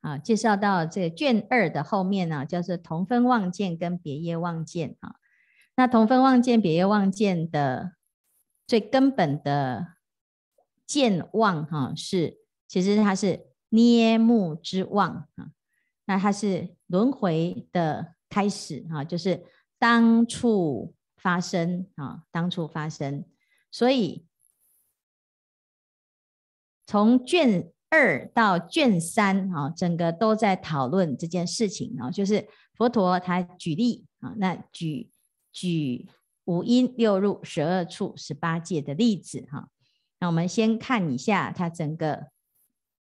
啊，介绍到这个卷二的后面呢，叫做同分望见跟别业望见啊。那同分望见、别业望见的最根本的见望哈，是其实它是捏目之望啊。那它是轮回的开始哈，就是当处发生啊，当处发生。所以从卷二到卷三啊，整个都在讨论这件事情啊，就是佛陀他举例啊，那举举五阴六入十二处十八界的例子哈。那我们先看一下它整个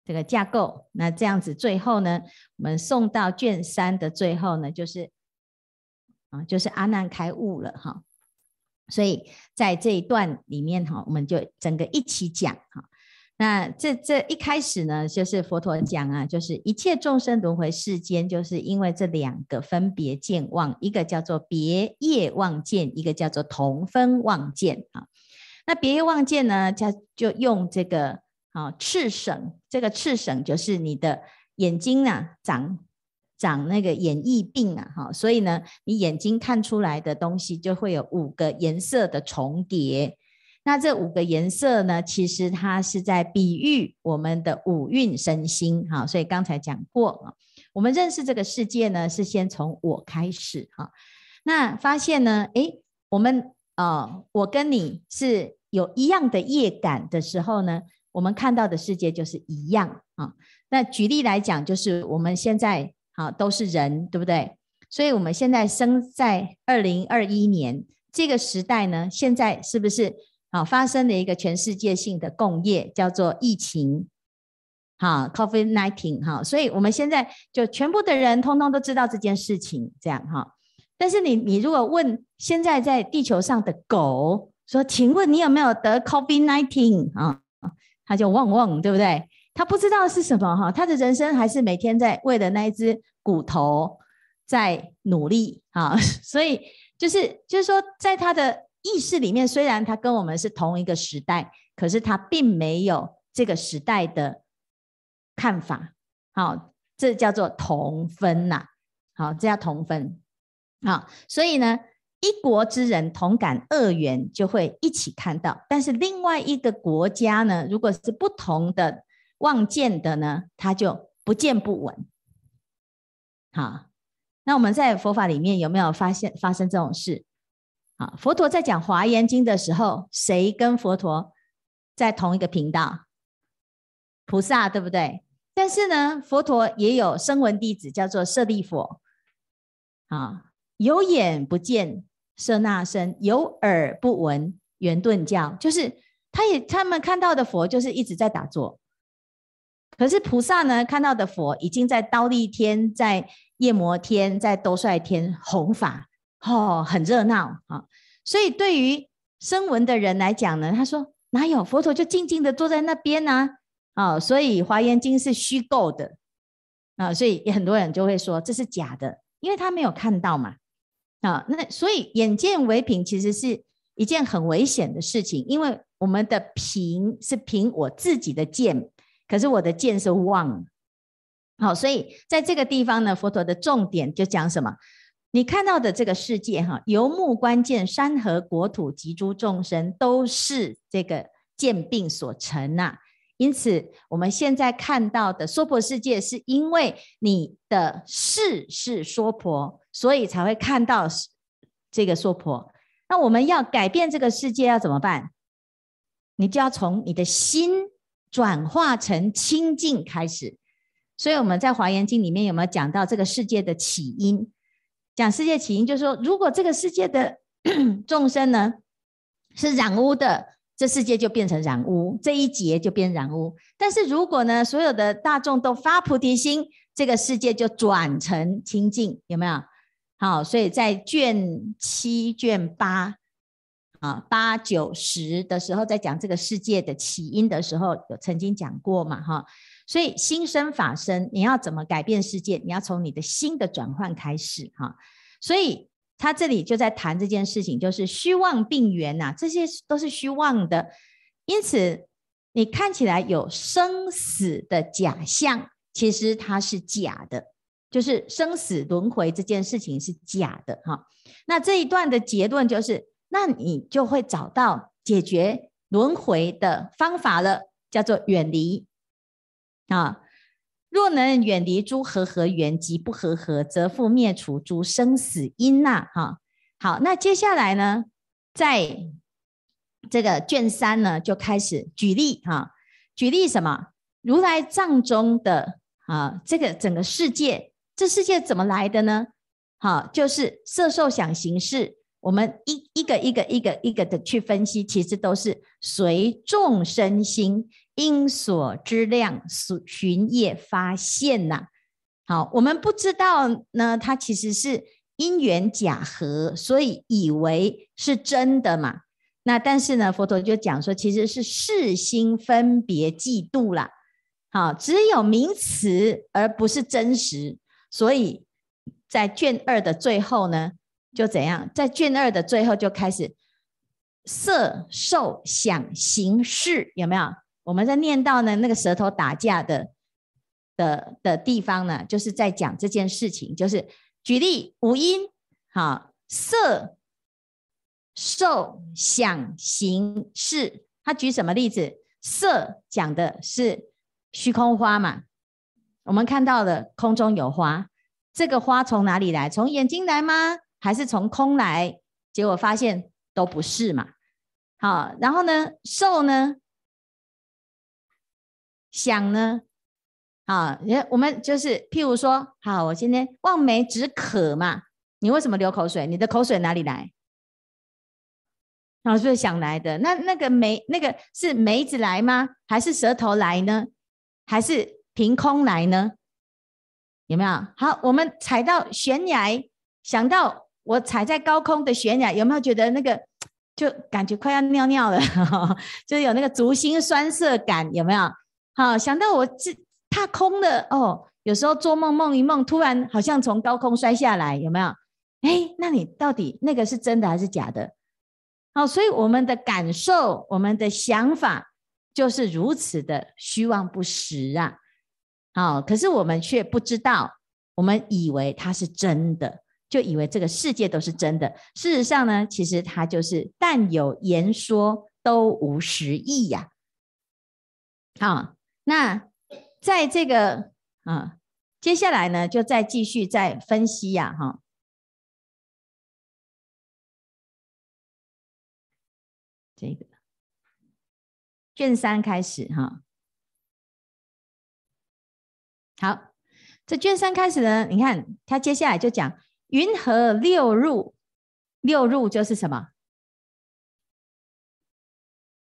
这个架构。那这样子最后呢，我们送到卷三的最后呢，就是啊，就是阿难开悟了哈。所以在这一段里面哈，我们就整个一起讲哈。那这这一开始呢，就是佛陀讲啊，就是一切众生轮回世间，就是因为这两个分别见望，一个叫做别业望见，一个叫做同分望见啊。那别业望见呢，他就用这个啊赤省，这个赤省就是你的眼睛啊长。长那个眼翳病啊，哈，所以呢，你眼睛看出来的东西就会有五个颜色的重叠。那这五个颜色呢，其实它是在比喻我们的五蕴身心，哈。所以刚才讲过啊，我们认识这个世界呢，是先从我开始，哈。那发现呢，诶，我们啊，我跟你是有一样的业感的时候呢，我们看到的世界就是一样啊。那举例来讲，就是我们现在。好，都是人，对不对？所以我们现在生在二零二一年这个时代呢，现在是不是啊发生了一个全世界性的共业，叫做疫情？好，COVID nineteen 哈，所以我们现在就全部的人通通都知道这件事情，这样哈。但是你你如果问现在在地球上的狗说，请问你有没有得 COVID nineteen 啊？他就汪汪，对不对？他不知道是什么哈，他的人生还是每天在为了那一只骨头在努力啊，所以就是就是说，在他的意识里面，虽然他跟我们是同一个时代，可是他并没有这个时代的看法，好，这叫做同分呐，好，这叫同分，好，所以呢，一国之人同感二缘就会一起看到，但是另外一个国家呢，如果是不同的。望见的呢，他就不见不闻。好，那我们在佛法里面有没有发现发生这种事？佛陀在讲《华严经》的时候，谁跟佛陀在同一个频道？菩萨，对不对？但是呢，佛陀也有声闻弟子，叫做舍利弗。啊，有眼不见舍那身，有耳不闻圆顿教，就是他也他们看到的佛，就是一直在打坐。可是菩萨呢，看到的佛已经在刀立天、在夜摩天、在兜率天弘法，哦，很热闹啊。所以对于声闻的人来讲呢，他说哪有佛陀就静静的坐在那边呢？啊，所以华严经是虚构的啊，所以很多人就会说这是假的，因为他没有看到嘛。啊，那所以眼见为凭，其实是一件很危险的事情，因为我们的凭是凭我自己的见。可是我的见是妄，好，所以在这个地方呢，佛陀的重点就讲什么？你看到的这个世界，哈，由目观见，山河国土及诸众生，都是这个见病所成呐。因此，我们现在看到的娑婆世界，是因为你的世是娑婆，所以才会看到这个娑婆。那我们要改变这个世界，要怎么办？你就要从你的心。转化成清净开始，所以我们在《华严经》里面有没有讲到这个世界的起因？讲世界起因，就是说，如果这个世界的 众生呢是染污的，这世界就变成染污，这一劫就变染污。但是如果呢，所有的大众都发菩提心，这个世界就转成清净，有没有？好，所以在卷七、卷八。啊，八九十的时候，在讲这个世界的起因的时候，有曾经讲过嘛，哈。所以心生法生，你要怎么改变世界？你要从你的心的转换开始，哈。所以他这里就在谈这件事情，就是虚妄病源呐，这些都是虚妄的。因此，你看起来有生死的假象，其实它是假的，就是生死轮回这件事情是假的哈。那这一段的结论就是，那你就会找到解决轮回的方法了，叫做远离啊。若能远离诸和合缘及不和合，则复灭除诸生死因呐。哈，好，那接下来呢，在这个卷三呢，就开始举例哈，举例什么？如来藏中的啊，这个整个世界，这世界怎么来的呢？好，就是色受想行识，我们一一个一个一个一个的去分析，其实都是随众生心因所知量所循业发现呐。好，我们不知道呢，它其实是因缘假合，所以以为是真的嘛。那但是呢，佛陀就讲说，其实是世心分别计度啦。好，只有名词而不是真实，所以在卷二的最后呢，就怎样？在卷二的最后就开始色受想行识，有没有？我们在念到呢那个舌头打架的的的地方呢，就是在讲这件事情，就是举例五音，好，色受想行识，他举什么例子？色讲的是。虚空花嘛，我们看到了空中有花，这个花从哪里来？从眼睛来吗？还是从空来？结果发现都不是嘛。好，然后呢，受呢，想呢，好，我们就是譬如说，好，我今天望梅止渴嘛，你为什么流口水？你的口水哪里来？老是想来的？那那个梅，那个是梅子来吗？还是舌头来呢？还是凭空来呢？有没有？好，我们踩到悬崖，想到我踩在高空的悬崖，有没有觉得那个就感觉快要尿尿了？就有那个足心酸涩感，有没有？好，想到我这踏空了哦，有时候做梦梦一梦，突然好像从高空摔下来，有没有？哎，那你到底那个是真的还是假的？好，所以我们的感受，我们的想法。就是如此的虚妄不实啊！好，可是我们却不知道，我们以为它是真的，就以为这个世界都是真的。事实上呢，其实它就是但有言说都无实义呀。好，那在这个啊，接下来呢，就再继续再分析呀，哈，这个。卷三开始哈，好，这卷三开始呢，你看他接下来就讲云何六入，六入就是什么？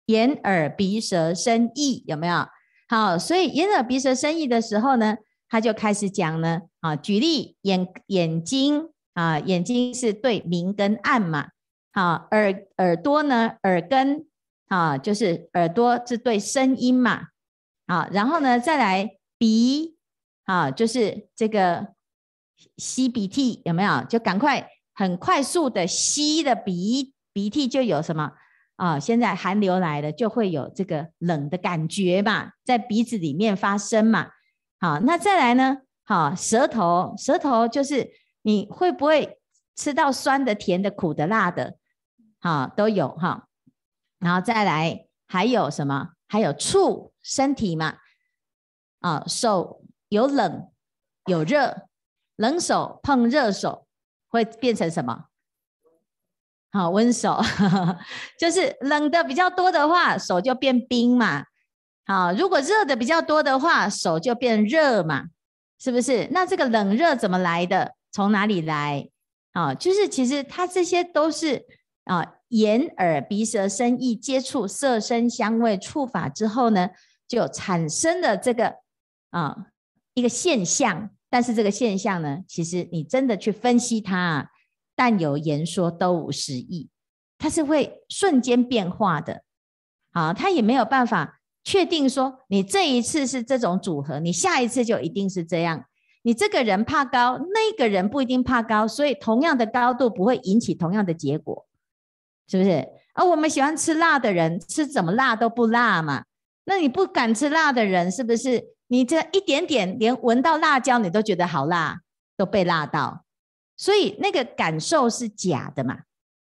眼耳鼻舌身意有没有？好，所以眼耳鼻舌身意的时候呢，他就开始讲呢，啊，举例眼眼睛啊，眼睛是对明跟暗嘛，好，耳耳朵呢，耳根。啊，就是耳朵是对声音嘛，啊，然后呢，再来鼻，啊，就是这个吸鼻涕有没有？就赶快很快速的吸的鼻鼻涕就有什么啊？现在寒流来了，就会有这个冷的感觉嘛，在鼻子里面发生嘛。好，那再来呢？好，舌头，舌头就是你会不会吃到酸的、甜的、苦的、辣的？好，都有哈。然后再来，还有什么？还有触身体嘛？啊，手有冷有热，冷手碰热手会变成什么？好，温手，就是冷的比较多的话，手就变冰嘛。好，如果热的比较多的话，手就变热嘛，是不是？那这个冷热怎么来的？从哪里来？啊，就是其实它这些都是啊。眼耳鼻舌身意接触色声香味触法之后呢，就产生的这个啊一个现象。但是这个现象呢，其实你真的去分析它，但有言说都无实义，它是会瞬间变化的。啊，它也没有办法确定说你这一次是这种组合，你下一次就一定是这样。你这个人怕高，那个人不一定怕高，所以同样的高度不会引起同样的结果。是不是？而、我们喜欢吃辣的人，吃怎么辣都不辣嘛。那你不敢吃辣的人，是不是你这一点点，连闻到辣椒你都觉得好辣，都被辣到，所以那个感受是假的嘛？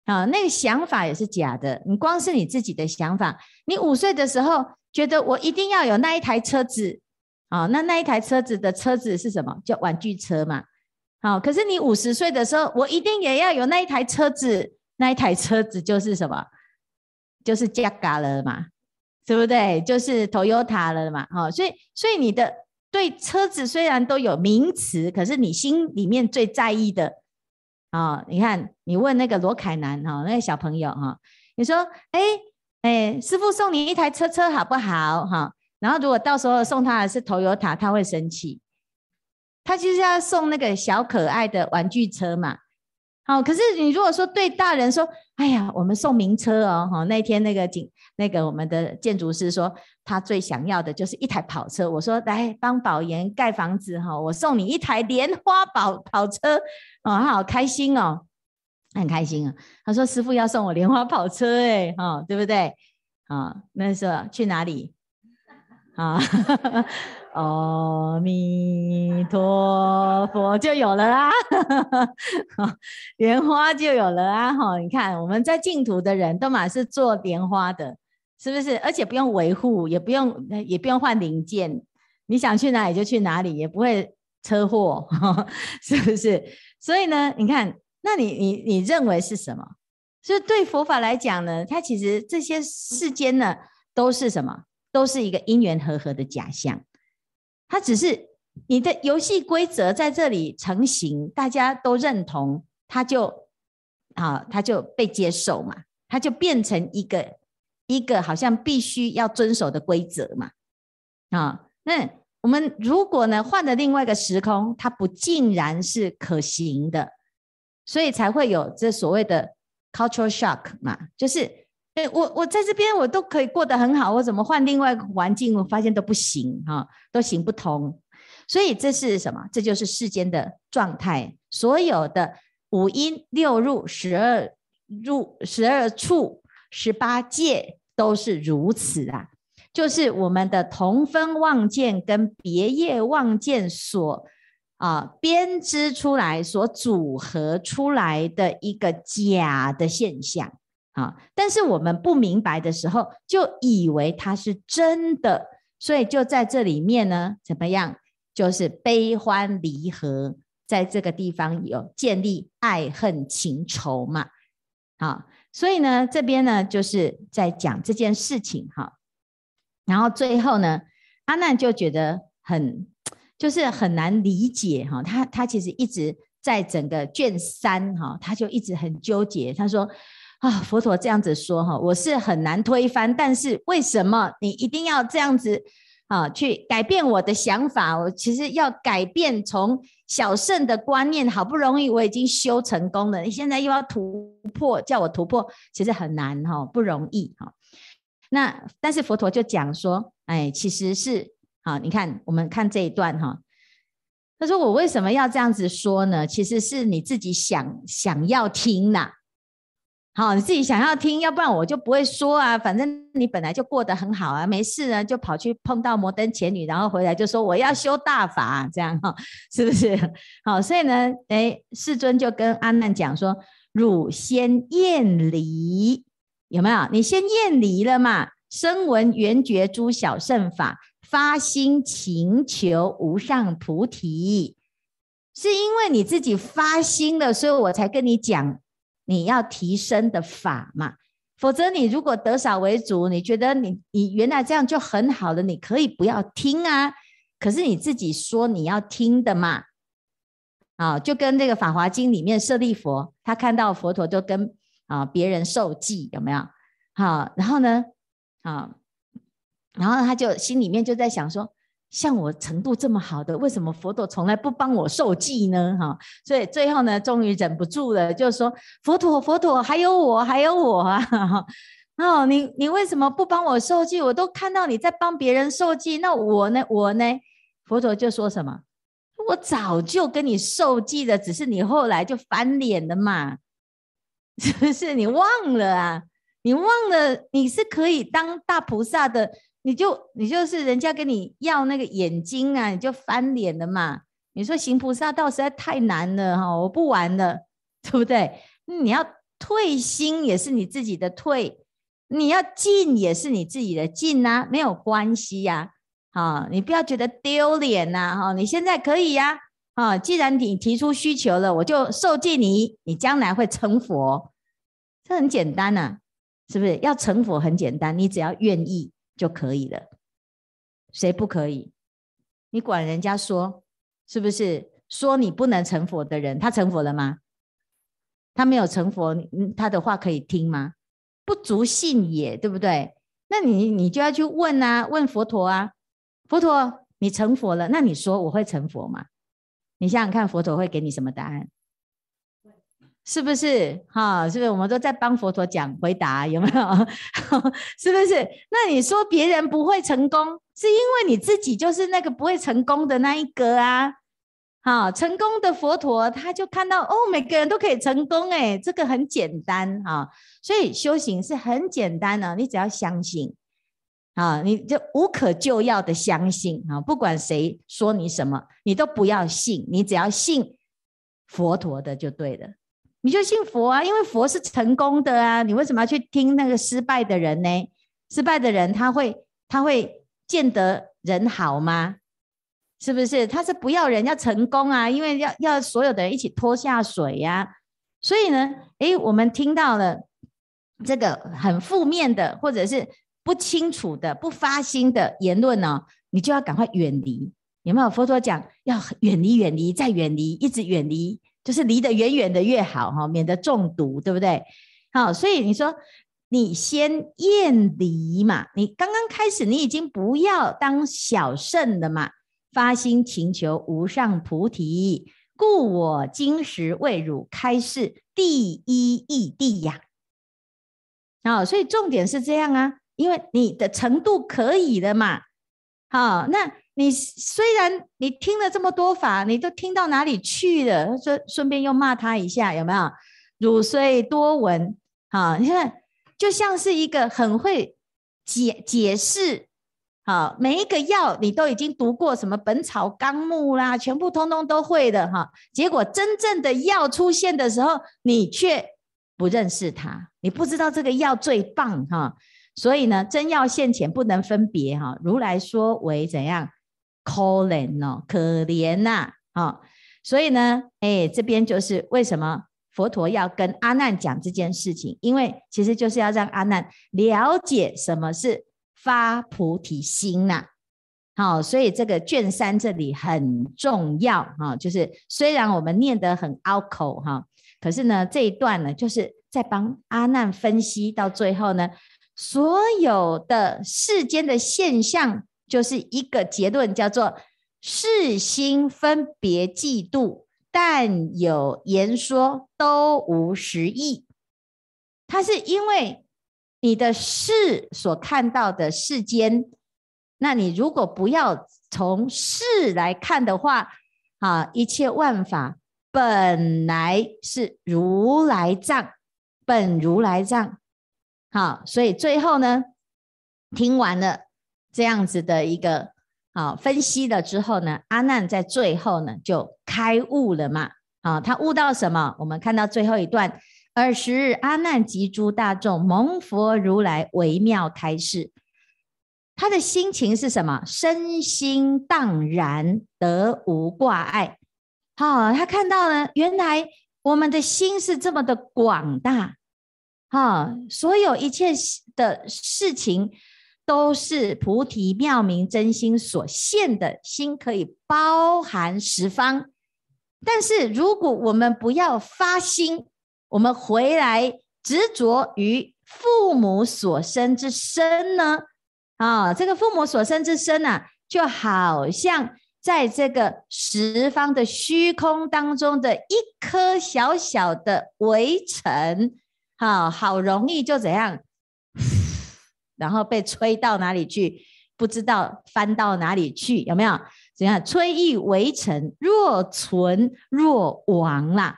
啊，那个想法也是假的。你光是你自己的想法，你五岁的时候觉得我一定要有那一台车子，啊，那那一台车子的车子是什么？叫玩具车嘛。好，可是你五十岁的时候，我一定也要有那一台车子，那一台车子就是什么？就是 Jaguar 了嘛，对不对？就是 Toyota 了嘛。好，所以所以你的对车子虽然都有名词，可是你心里面最在意的啊，你看，你问那个罗凯南哈，那个小朋友哈，你说，哎哎，师傅送你一台车车好不好？哈，然后如果到时候送他的是 Toyota，他会生气。他就是要送那个小可爱的玩具车嘛，好，可是你如果说对大人说，哎呀，我们送名车哦，哈，那天那个景，那个我们的建筑师说，他最想要的就是一台跑车。我说，来帮宝岩盖房子哈，我送你一台莲花跑跑车，哦，他好开心哦，很开心啊。他说师傅要送我莲花跑车，哎，哈，对不对？啊，那时候去哪里？啊。阿弥陀佛就有了啊，莲花就有了啊！哈，你看我们在净土的人都嘛是做莲花的，是不是？而且不用维护，也不用也不用换零件，你想去哪里就去哪里，也不会车祸，是不是？所以呢，你看，那你你你认为是什么？所以对佛法来讲呢，它其实这些世间呢都是什么？都是一个因缘和合的假象。它只是你的游戏规则在这里成型，大家都认同，它就啊，它就被接受嘛，它就变成一个一个好像必须要遵守的规则嘛。啊，那我们如果呢换了另外一个时空，它不尽然是可行的，所以才会有这所谓的 cultural shock 嘛，就是。我我在这边我都可以过得很好，我怎么换另外一个环境，我发现都不行哈，都行不通。所以这是什么？这就是世间的状态。所有的五阴六入十二入十二处十八界都是如此啊，就是我们的同分妄见跟别业妄见所啊编织出来、所组合出来的一个假的现象。啊！但是我们不明白的时候，就以为它是真的，所以就在这里面呢，怎么样？就是悲欢离合，在这个地方有建立爱恨情仇嘛。好，所以呢，这边呢就是在讲这件事情哈。然后最后呢，阿难就觉得很就是很难理解哈。他他其实一直在整个卷三哈，他就一直很纠结。他说。啊，佛陀这样子说哈，我是很难推翻，但是为什么你一定要这样子啊？去改变我的想法？我其实要改变从小圣的观念，好不容易我已经修成功了，你现在又要突破，叫我突破，其实很难哈，不容易哈。那但是佛陀就讲说，哎，其实是啊，你看我们看这一段哈，他说我为什么要这样子说呢？其实是你自己想想要听呐。好，你自己想要听，要不然我就不会说啊。反正你本来就过得很好啊，没事呢，就跑去碰到摩登前女，然后回来就说我要修大法，这样哈，是不是？好，所以呢，哎，世尊就跟阿难讲说：“汝先厌离，有没有？你先厌离了嘛？声闻缘觉诸小圣法，发心勤求无上菩提，是因为你自己发心了，所以我才跟你讲。”你要提升的法嘛，否则你如果得少为主，你觉得你你原来这样就很好了，你可以不要听啊。可是你自己说你要听的嘛，啊，就跟这个《法华经》里面舍利佛，他看到佛陀都跟啊别人受记，有没有？好，然后呢，啊，然后他就心里面就在想说。像我程度这么好的，为什么佛陀从来不帮我受记呢？哈，所以最后呢，终于忍不住了，就说：“佛陀，佛陀，还有我，还有我啊！哦，你你为什么不帮我受记？我都看到你在帮别人受记，那我呢？我呢？”佛陀就说什么：“我早就跟你受记了，只是你后来就翻脸了嘛，是不是？你忘了啊？你忘了你是可以当大菩萨的。”你就你就是人家跟你要那个眼睛啊，你就翻脸了嘛。你说行菩萨道实在太难了哈，我不玩了，对不对？你要退心也是你自己的退，你要进也是你自己的进啊，没有关系呀。啊，你不要觉得丢脸呐，哈，你现在可以呀，啊，既然你提出需求了，我就受戒你，你将来会成佛，这很简单呐，是不是？要成佛很简单，你只要愿意就可以了，谁不可以？你管人家说，是不是？说你不能成佛的人，他成佛了吗？他没有成佛，他的话可以听吗？不足信也，对不对？那你你就要去问啊，问佛陀啊。佛陀，你成佛了，那你说我会成佛吗？你想想看，佛陀会给你什么答案？是不是？哈，是不是？我们都在帮佛陀讲回答，有没有？是不是？那你说别人不会成功，是因为你自己就是那个不会成功的那一个啊？好，成功的佛陀他就看到哦，每个人都可以成功，哎，这个很简单啊。所以修行是很简单的，你只要相信。啊，你就无可救药的相信啊！不管谁说你什么，你都不要信，你只要信佛陀的就对了。你就信佛啊，因为佛是成功的啊！你为什么要去听那个失败的人呢？失败的人他会他会见得人好吗？是不是？他是不要人要成功啊，因为要要所有的人一起拖下水呀、啊。所以呢，诶，我们听到了这个很负面的，或者是。不清楚的、不发心的言论呢，你就要赶快远离。有没有佛陀讲要远离、远离再远离，一直远离，就是离得远远的越好哈，免得中毒，对不对？好，所以你说你先厌离嘛，你刚刚开始你已经不要当小圣了嘛，发心请求无上菩提，故我今时为汝开示第一义谛呀。好，所以重点是这样啊。因为你的程度可以的嘛，好，那你虽然你听了这么多法，你都听到哪里去了？顺顺便又骂他一下，有没有？汝虽多闻，好，你看就像是一个很会解解释，好，每一个药你都已经读过，什么《本草纲目》啦，全部通通都会的哈。结果真正的药出现的时候，你却不认识它，你不知道这个药最棒哈。所以呢，真要现前不能分别哈。如来说为怎样？可怜哦，可怜呐啊！所以呢，哎，这边就是为什么佛陀要跟阿难讲这件事情，因为其实就是要让阿难了解什么是发菩提心呐。好，所以这个卷三这里很重要哈，就是虽然我们念得很拗口哈，可是呢，这一段呢，就是在帮阿难分析到最后呢。所有的世间的现象，就是一个结论，叫做世心分别嫉妒，但有言说都无实义。它是因为你的视所看到的世间，那你如果不要从视来看的话，啊，一切万法本来是如来藏，本如来藏。好，所以最后呢，听完了这样子的一个好分析了之后呢，阿难在最后呢就开悟了嘛。啊，他悟到什么？我们看到最后一段，尔时阿难及诸大众蒙佛如来微妙开示，他的心情是什么？身心荡然，得无挂碍。好，他看到了，原来我们的心是这么的广大。哈，所有一切的事情都是菩提妙明真心所现的心，可以包含十方。但是如果我们不要发心，我们回来执着于父母所生之身呢？啊，这个父母所生之身呢、啊，就好像在这个十方的虚空当中的一颗小小的微尘。好好容易就怎样，然后被吹到哪里去，不知道翻到哪里去，有没有？怎样？吹意微尘，若存若亡啦。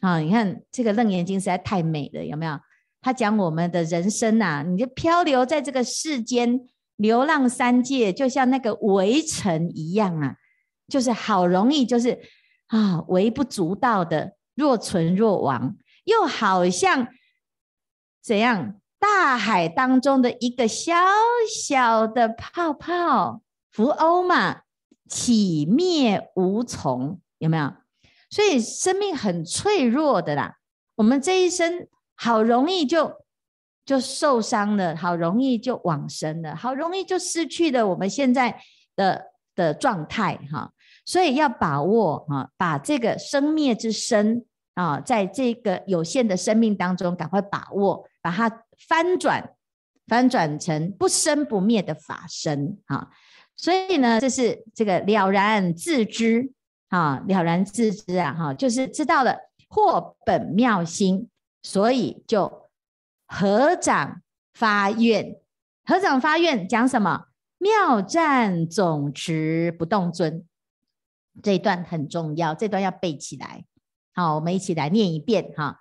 好，你看这个《楞严经》实在太美了，有没有？他讲我们的人生呐、啊，你就漂流在这个世间，流浪三界，就像那个围城一样啊，就是好容易，就是啊，微不足道的，若存若亡，又好像怎样？大海当中的一个小小的泡泡，浮欧嘛，起灭无从，有没有？所以生命很脆弱的啦。我们这一生好容易就就受伤了，好容易就往生了，好容易就失去了我们现在的的状态哈。所以要把握哈，把这个生灭之身啊，在这个有限的生命当中，赶快把握，把它。翻转，翻转成不生不灭的法身啊！所以呢，这是这个了然自知啊，了然自知啊，哈，就是知道了获本妙心，所以就合掌发愿，合掌发愿讲什么？妙赞总持不动尊，这一段很重要，这段要背起来。好，我们一起来念一遍哈。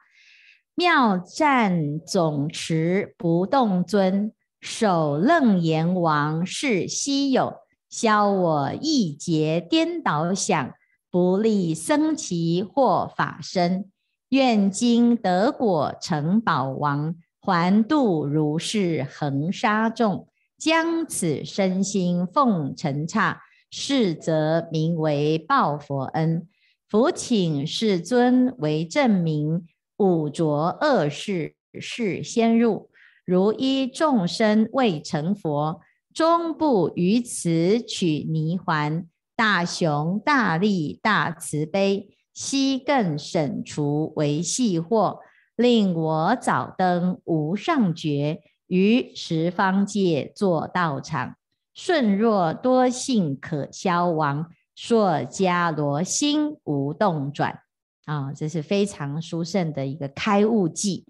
妙赞总持不动尊，守楞严王是稀有，消我亿劫颠倒想，不立僧只或法身，愿今得果成宝王，还度如是恒沙众，将此身心奉尘刹，是则名为报佛恩。复请世尊为证明。五浊恶世是先入，如依众生未成佛，终不于此取泥环。大雄大力大慈悲，悉更审除为细惑，令我早登无上觉，于十方界作道场。顺若多幸可消亡，说迦罗心无动转。啊、这是非常殊胜的一个开悟偈。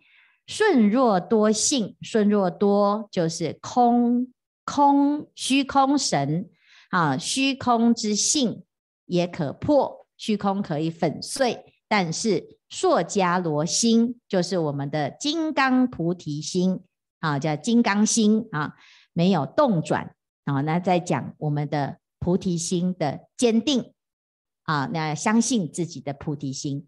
顺若多性，顺若多就是空空虚空神啊，虚空之性也可破，虚空可以粉碎。但是硕迦罗心就是我们的金刚菩提心啊，叫金刚心啊，没有动转啊。那在讲我们的菩提心的坚定。啊，那相信自己的菩提心，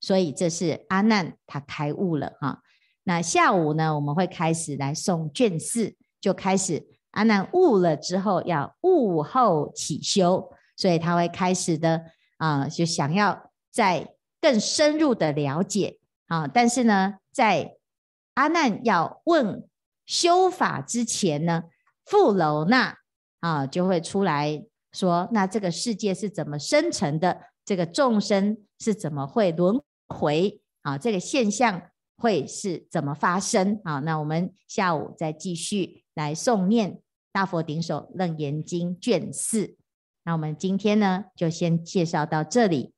所以这是阿难他开悟了哈。那下午呢，我们会开始来诵卷四，就开始阿难悟了之后要悟后起修，所以他会开始的啊，就想要再更深入的了解啊。但是呢，在阿难要问修法之前呢，富楼那啊就会出来。说，那这个世界是怎么生成的？这个众生是怎么会轮回啊？这个现象会是怎么发生啊？那我们下午再继续来诵念《大佛顶首楞严经》卷四。那我们今天呢，就先介绍到这里。